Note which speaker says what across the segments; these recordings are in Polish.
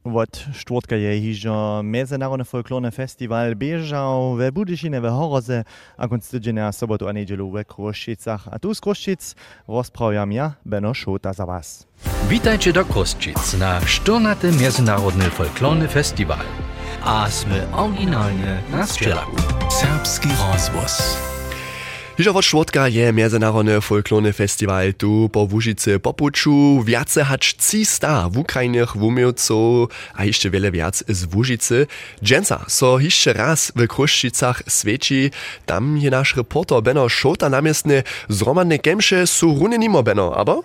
Speaker 1: Od štvrtka je hižo Medzinárodný folklórny festival biežal ve Budyšine ve Horoze a konc sobotu a nedelu ve Kruščicach. A tu z Kruščic rozprawiam ja, Beno Šota za was.
Speaker 2: Witajcie do Kruszczyc na 14. Międzynarodny Folklorny Festiwal. A sme oryginalnie na Strzelaku.
Speaker 3: Serbski rozvoz.
Speaker 4: Hižo od švodka je Międzynarodne Folklorny Festival tu po Wužice popuču. Viace hač cista v Ukrajinach, v Umielcu, a jeszcze wiele viac z Wužice. Dżęca, so jeszcze raz w Kruszczycach sveči. Tam je nasz reporter Beno Šota namiestny ne zromanne kemše su rune nimo Beno, aber...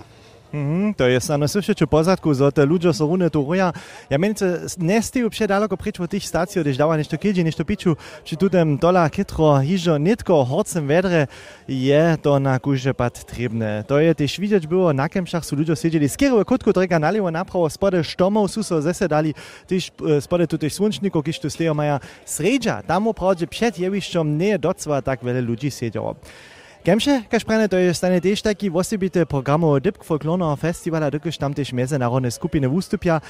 Speaker 1: Mhm, to jest słyszeć o pozadku, że te ludzie są runy tu ruja. Ja między nie stiju przy daleko pryč od tych stacji, gdyż dała nešto kiedzi, nešto piczu, przy tutem dola kitro, hižo, nitko, horcem wedre, je to na kurze pad trebne. To je też widzieć było, na kemszach su ludzie siedzieli, skierowe kutku drega naliło naprawo, spode štomov su so zesedali, też spode tu też słonczników, kiż tu slejo maja sredža, tam oprawdzie przed jewiszczom nie docwa tak wiele ludzi siedziało. Gemsche, kašprene, to je stane tež taki osebite programov Dipk folklorného festivala, dokud tam tež meze národné skupiny vústupia.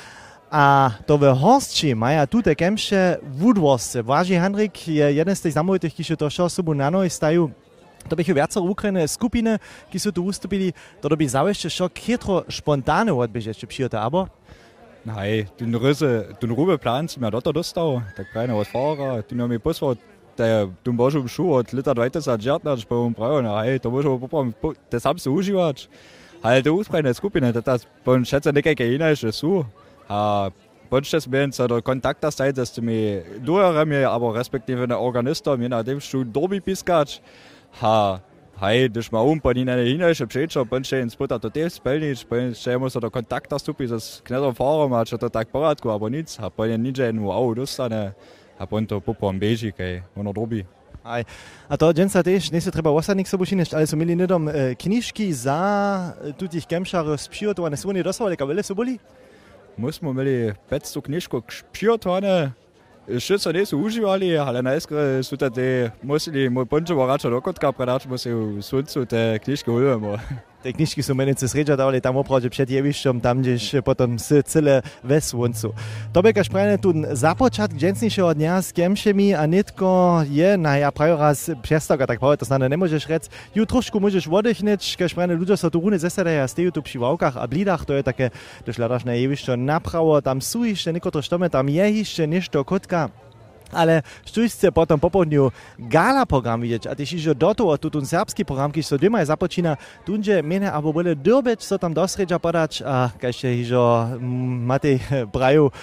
Speaker 1: A to ve horstči maja tute kemše vudvosce. Váži Henrik je jeden z těch zamluvitých, kteří to šo sobu na noj stajú. To bych viacero ukrajné skupiny, kteří jsou tu vystupili, to by zaujště šo chytro špontáne odběže, ještě přijete, abo?
Speaker 5: Nej, ten rüse, ten rube plan jsem ja dotter dostal, tak keine was fahrer, den haben wir der Dumbasch im Schuh hat, Liter weites hat Gärtnersch bei uns Braun, hey, da muss ich aber das haben sie auch gemacht. Halt ausbrennen, das gut nicht, das bei uns schätze nicht gegen ihn, ist das so. Wunsch des Willens oder Kontakt das sei, dass du mir nur mir aber respektive der Organist, je nachdem, du Dobi Piskac, ha, Hei, das mal um, bei ihnen hin, ich hab schon schon, bin schon ins Butter, da das spiel nicht, bin schon muss oder Kontakt das du bist, das Knetterfahrer, man hat schon der Tag parat, aber nichts, hab bei den Ninja nur auch, das ist eine, aponto popom beži, kaj ono dobi.
Speaker 1: Aj. A to dženca tež, ne se treba osadnik sobošineš, ali so imeli nedom eh, knjižki za e, tutih kemšarjev spšijotovane, so oni dosovali, kaj vele so boli?
Speaker 5: Mi smo imeli 500 knjižkov spšijotovane, še so niso uživali, ali najskore so te, museli, moj pončevo rača do kotka predač, mu se v suncu te knjižke ulujemo.
Speaker 1: Te knjižki su meni se sređa dali tam opravdu před jevišćom, tam gdzieś potom s cyle ve svuncu. To by kaž prajne tu započat dženstnišeho dňa s kemšemi a nitko je na ja prajo raz přestavka, tak povedať, to snadne nemôžeš rec. Ju trošku môžeš oddychniť, kaž prajne ľudia sa tu rune zesedajú a stejú tu pri vavkách a blídach, to je také, když hľadaš na jevišťo napravo, tam sú ešte niekotro štome, tam je ešte nešto kotka. ale štužce potom popoludňu gala program vidieť. A tiež ižo do toho tu ten serbský program, keď sa doma započína, tunže mene abo bude dobeť sa tam dosreďa podať a keďže ižo máte mm, praju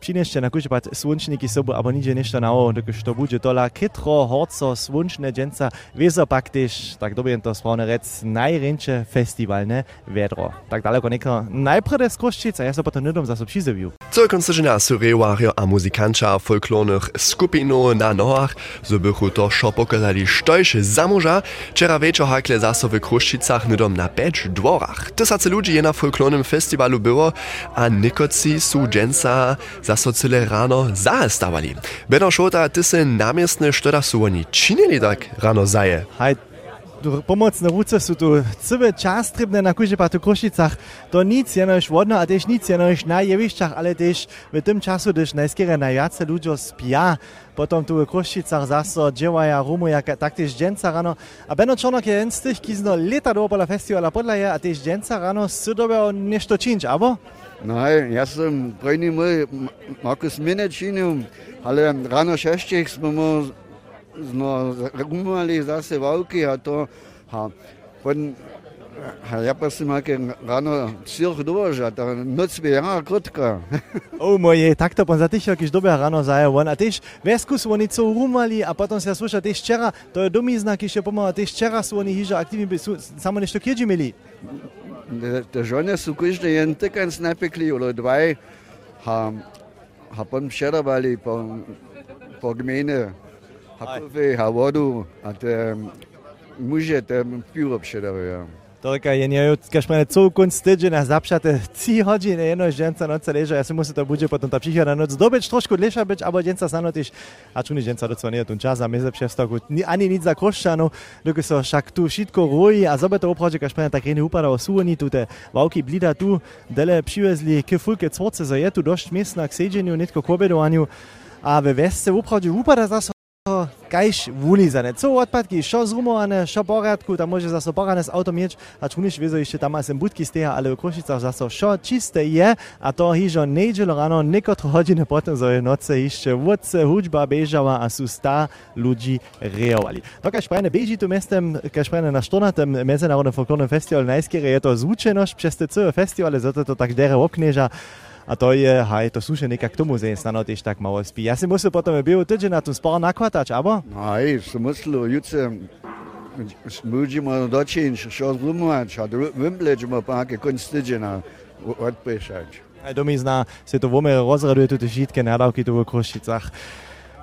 Speaker 1: přinešće na kuću pat slunčniki sobu, abo niđe nešto na ovo, dok što buđe tola kitro, horco, slunčne dženca, vezo pak tiš, tak dobijem to spravno rec, najrenče festivalne vedro. Tak daleko neko najprve skoščica, ja se potom nedom za sobši
Speaker 4: zaviju. Sežena su rewario a muzikanča folklornych skupinov na nohach, so bychu to šo pokazali štojše zamoža, včera večer hakle zase w Kruščicach nedom na peč dvorach. Tysace ludzi je na folklornym festiwalu było, a nikoci su dženca zaso cyle rano zahestawali. Beno Šota, ty se namiestne, što da su oni tak rano zaje?
Speaker 1: Hej, pomocne ruce sú tu celé čas trebné na kužepatu Krušicach. To nic jenož vodno a tež nic jenož na jevišťach, ale tež v tym času, když najskere najviace ľuďo spia, potom tu v Krušicach zaso dževaja, rumuja, taktéž dženca rano. A Beno Čornok je jen z tých, kizno leta do pola festivala podľa je, a tež dženca rano si dobeo nešto činč, abo?
Speaker 6: Nein, ja sam první můj Markus Minečinu, ale ráno šeštích jsme mu no, rumali zase války a to. A on, a ja pa si máte ráno cíl dôža, tá noc je rána krotka.
Speaker 1: o moje, takto pán zatišiel, keď dobe ráno zaje von. A tiež vesku sú oni co rumali a potom sa sluša tiež včera, to je domizna, keď ešte pomáha, tiež včera sú oni hýža aktívni, samo nešto kieži mili.
Speaker 6: Te žene sú každý jen tykanc napekli, ale dvaj, a, a potom včera bali po, po gmene. ha kafe, ha vodu, a te muže te pivo předávají.
Speaker 1: Только je nie, kaž prene co kunst tydzień, a zapšate 3 godziny, jedno ženca noce leže, ja si musi to bude potom ta przychoda noc dobyć troszkę dlesza być, albo ženca sano też, a czuni ženca docela nie ten czas, a my ze przewstoku, ani nic za koszczanu, dokud so však tu všetko rojí, a zobe to opravdu, kaž prene tak rene upada o suoni, tu te wałki blida tu, dele přivezli k fulke cvorce, so je tu dość miejsca k sedzeniu, nitko k obedowaniu, a we wesce upravdu upada zase kajš vulizane. Co odpadki, šo zrumowane, šo poradku, tam może zase porane z auto mieć, a czunisz wiezo jeszcze tam asem budki steja, ale w Krušicach zase šo čiste je, a to hižo nedzielo rano, niekotro godziny potem zo je noce jeszcze wodce, hudźba bežała, a su sta ludzi reowali. No kaž prajne beži tu mestem, kaž prajne na 14. Medzinárodnym folklornym festival najskiery je to zvučenosť przez te całe zato to tak dere obknieža, a to je, haj, to sú nekak k tomu znano tiež tak malo spí. Ja si musel potom byl tydzień na tom spár nakvatať, abo?
Speaker 6: Hej, som myslel, juce, môžeme dočiť, čo zlumovať, a vympleďme páke konc tydzienia odpíšať.
Speaker 1: Aj domy zná, si to vome rozraduje tu všetky nadávky tu v Krušicach.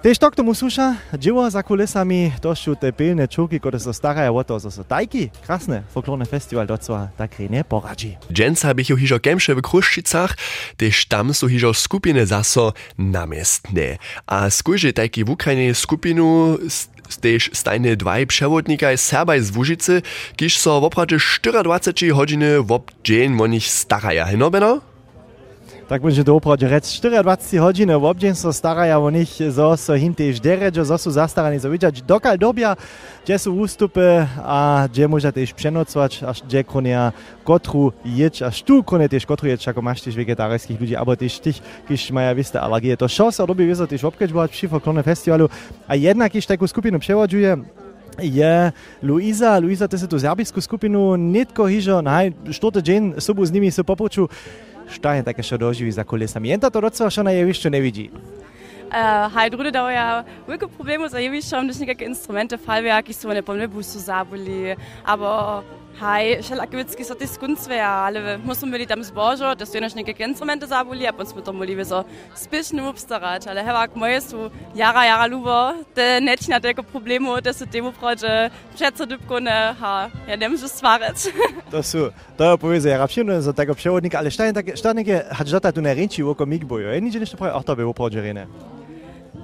Speaker 1: Tež to k tomu suša, dzieło za kulisami, to sú te pilne čuky, ktoré sa starajú o to, so tajky, krásne, folklórny festival docela tak nie poradzi.
Speaker 4: Dženca bych ju hižo kemše v Kruščicach, tež tam sú hižo skupiny zaso namiestne. A skúže tajky v Ukrajine skupinu Stež stajne dwaj przewodnikaj Serbaj z Łużycy, kiż so w opradzie 24 godziny w obdzień o nich staraja. No, Beno?
Speaker 1: Tak będzie to opravdu rec 24 hodiny v obdien so staraja o nich, zo so him tež deređo, zo su zastarani za vidjať, dokal dobia, gdzie sú ústupy a gdzie môža tež přenocovať, až gdzie konia kotru ječ, až tu konia tež kotru ječ, ako máš tež vegetarických ľudí, alebo tež tých, kiž maja viste alergie. To šo sa robí vizo tež obkeďbovať pri folklornom festivalu a jednak kiž takú skupinu převodžuje, je Luisa. Luisa, ty si tu serbijskú skupinu netko hižo, naj, štote džen sobu s nimi se popuču. Šta je také, čo doživí za kulisami? To docela čo na jevišťu nevidí.
Speaker 7: Uh, hej, druge da ja velike probleme za jevišćom, da nekakve instrumente, fallwerk, so ne pomne busu zaboli, Hai, šelakovický jsou ty skunce, ale musím byli tam zbožo, to stejně nějaké instrumenty zabuli, a potom jsme to mali vyso spíšně obstarat, ale hevak moje jsou jara, jara lubo, te neč na těko Probleme, te se tému proče, přece dybkone, ha, já nemůžu svarit.
Speaker 1: To jsou, to je pověze, já rapšinu za tako převodník, ale štajně tak, štajně, hač data tu nerenčí, oko mikbojo, je nič, než to praje, ach to by bylo
Speaker 7: proče, ne?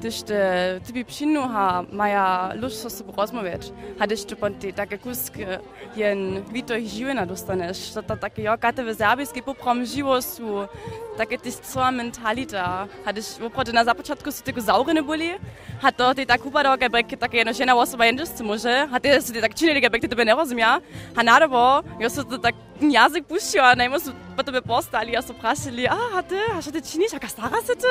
Speaker 7: Gdyście tybi przynuha maja lustosu porozmawiać, ich tu ponty takie kuskie, jen witoj żywena dostaniesz, to to takie jo, katewe serbijskie poprom żywosu, takie tyś cała mentalita, hadyś woprody na zapoczątku su tylko zauryny boli, a to ty tak upadał gebek, takie jedno żena osoba jędzisz, co może, a ty su ty tak czynili gebek, ty tebe nie rozumia, a nadobo, jo su to tak jazyk puścił, a najmo su po tebe postali, a su prasili, a, a ty, a co ty czynisz, a kastara sy ty?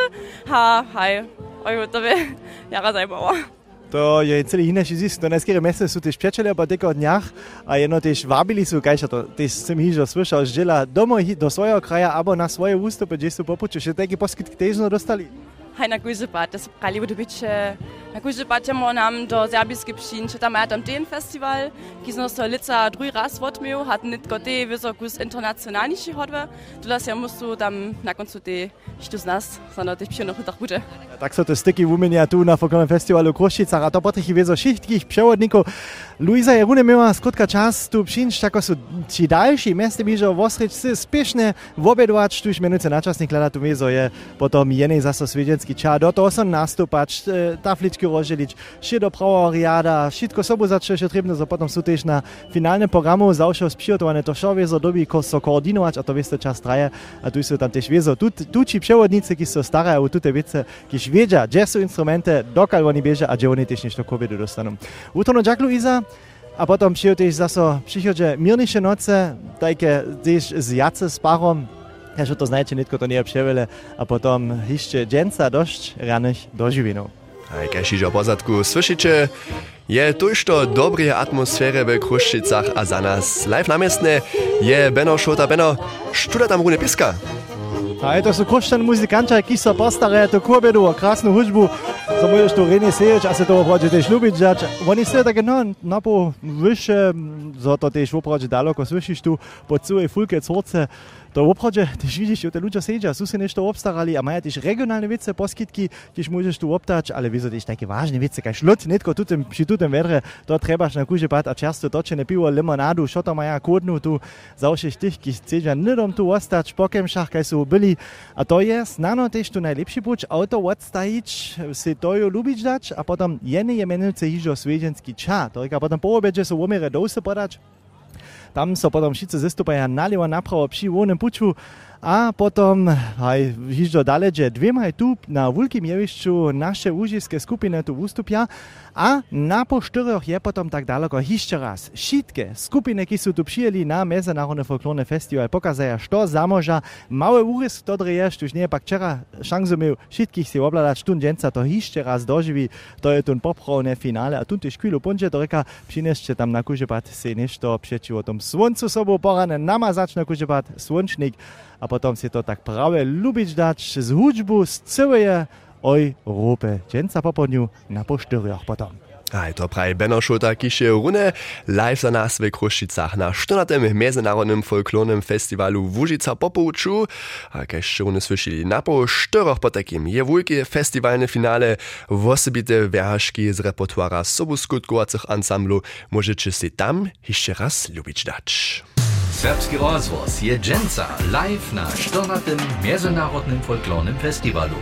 Speaker 7: Ha, haj. Ajutove, jara zdaj bova.
Speaker 1: To je celi inači zis, to neskere mese su tež pječele, pa teko od njah, a jedno tež vabili su, kaj še to, tež sem jih že slišal, žela domo do svojega kraja, abo na svoje ustope, že su popuče, še teki poskitki težno dostali.
Speaker 7: Haj na kuzu pa, te so kali v dobiče. Guzebat ćemo nam do serbijske pšin, če tam je tam den festival, ki smo so lica drugi raz vodmil, hat nitko te visokus internacionalniši hodve, tu las ja musu tam na koncu te, što z nas, samo te pšin noch bude.
Speaker 1: Tak so to styki umenia tu na folklornym festiwalu Kruščica, a to potrichy wiezo všetkých przewodników. Luisa Jarune miała skrótka czas tu przyjść, tako są ci dalsi miesty. Mi, że wosryć sy spieszne wobedować, tuż minuty na czasnik lada tu wiezo je potom jenej zaso swiedziecki czas, do toho są nastupać, tafliczki rozdzielić, się do prawa riada, wszystko sobu zacznie się trebne, so potom są też na finalnym programu. Zawsze spijotowane to show wiezo dobi, ko so koordynować, a to wieste czas traje, a tu są tam też wiezo, tu, tu ci przewodnicy, ki są stare, tu te wiece, kiż wiedzia, gdzie są instrumenty, dokal oni bieže a gdzie oni też nešto kobiety dostaną. Utono Jack Luisa, a potom przyjął też zaso przychodzie mirniejsze noce, takie też z jace z parom, że to znajcie nitko to nie przewele, a potom jeszcze dżęca dość ranych dożywinów.
Speaker 4: A jak o pozadku słyszycie, je tuż to dobrej atmosfery w Kruszczycach, a za nas live namiestne je Beno Szota. Beno, sztuda tam rune piska?
Speaker 1: Ja, ej, to so koštani muzikanti, ki so postare tako bedu, krasno hudbu, samo još tu reni seješ, a se to hočete šlubiti, žač. Oni se tako no, napo više, zato te šlo proč daleko, slišiš tu pod svoje fulke corce, to obhoče, tiš vidiš, te ljudje sejdža, so se nešto obstarali, a imajo tiš regionalne vice, poskitki, tiš možeš tu obtač, ali vizo tiš take važne vice, kaj šlut, netko tutem, ši tutem vedre, to trebaš na kuže pat, a čerstvo točene pivo, limonadu, šoto maja kodnu tu, zaošiš tih, ki sejdža nedom tu ostač, pokem šah, kaj so bili, a to je, znano też tu najlepszy buč, auto odstajić, se to jo lubić dać, a potem jeny je menujúce hižo svedženský ča, to je, a potom po obede su umere dose podać, tam so potom wszyscy zestupają nalewo naprawo przy łonym puczu, a potom haj, hižo dalej, že dvěma tu na wulkim jevišću naše łužiskie skupiny tu wystupia, a na po štyroch je potom tak daleko hišće raz. Šitke skupiny, ki su tu přijeli na Mezinárodny folklorny festival, pokazaja, što zamoža. Małe úrys, ktorý je, už nie pak včera šancu miał šitkých si to hišće raz doživí, to je poprovne finále, a tun tyž chvíľu punče do reka, přinešte tam na kužebat si nešto přeči o tom sluncu sobou porane namazać na kužebat, slunčnik, a potom si to tak prawie lubić dać z hudźbu, z całej oj Europy. Dżęca po południu na posztyriach potom.
Speaker 4: Aj, to praje Benno Schulter, kiž je rune live za nas v Kruščicach na 14. Mezinárodnym folklornym festiwalu Vúžica popouču. A keď ste rune slyšeli na po štyroch po takým je veľké festivalné finále v osobité verhašky z repertoára sobuskutkovacích ansamblu. Môžete si tam ešte raz ľubiť dať.
Speaker 2: Serbski rozvoz je dżęca live na 14. Międzynarodnym Folklornym Festiwalu.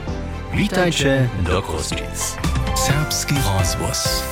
Speaker 2: Witajcie do Kruszczyc.
Speaker 3: Serbski rozvoz.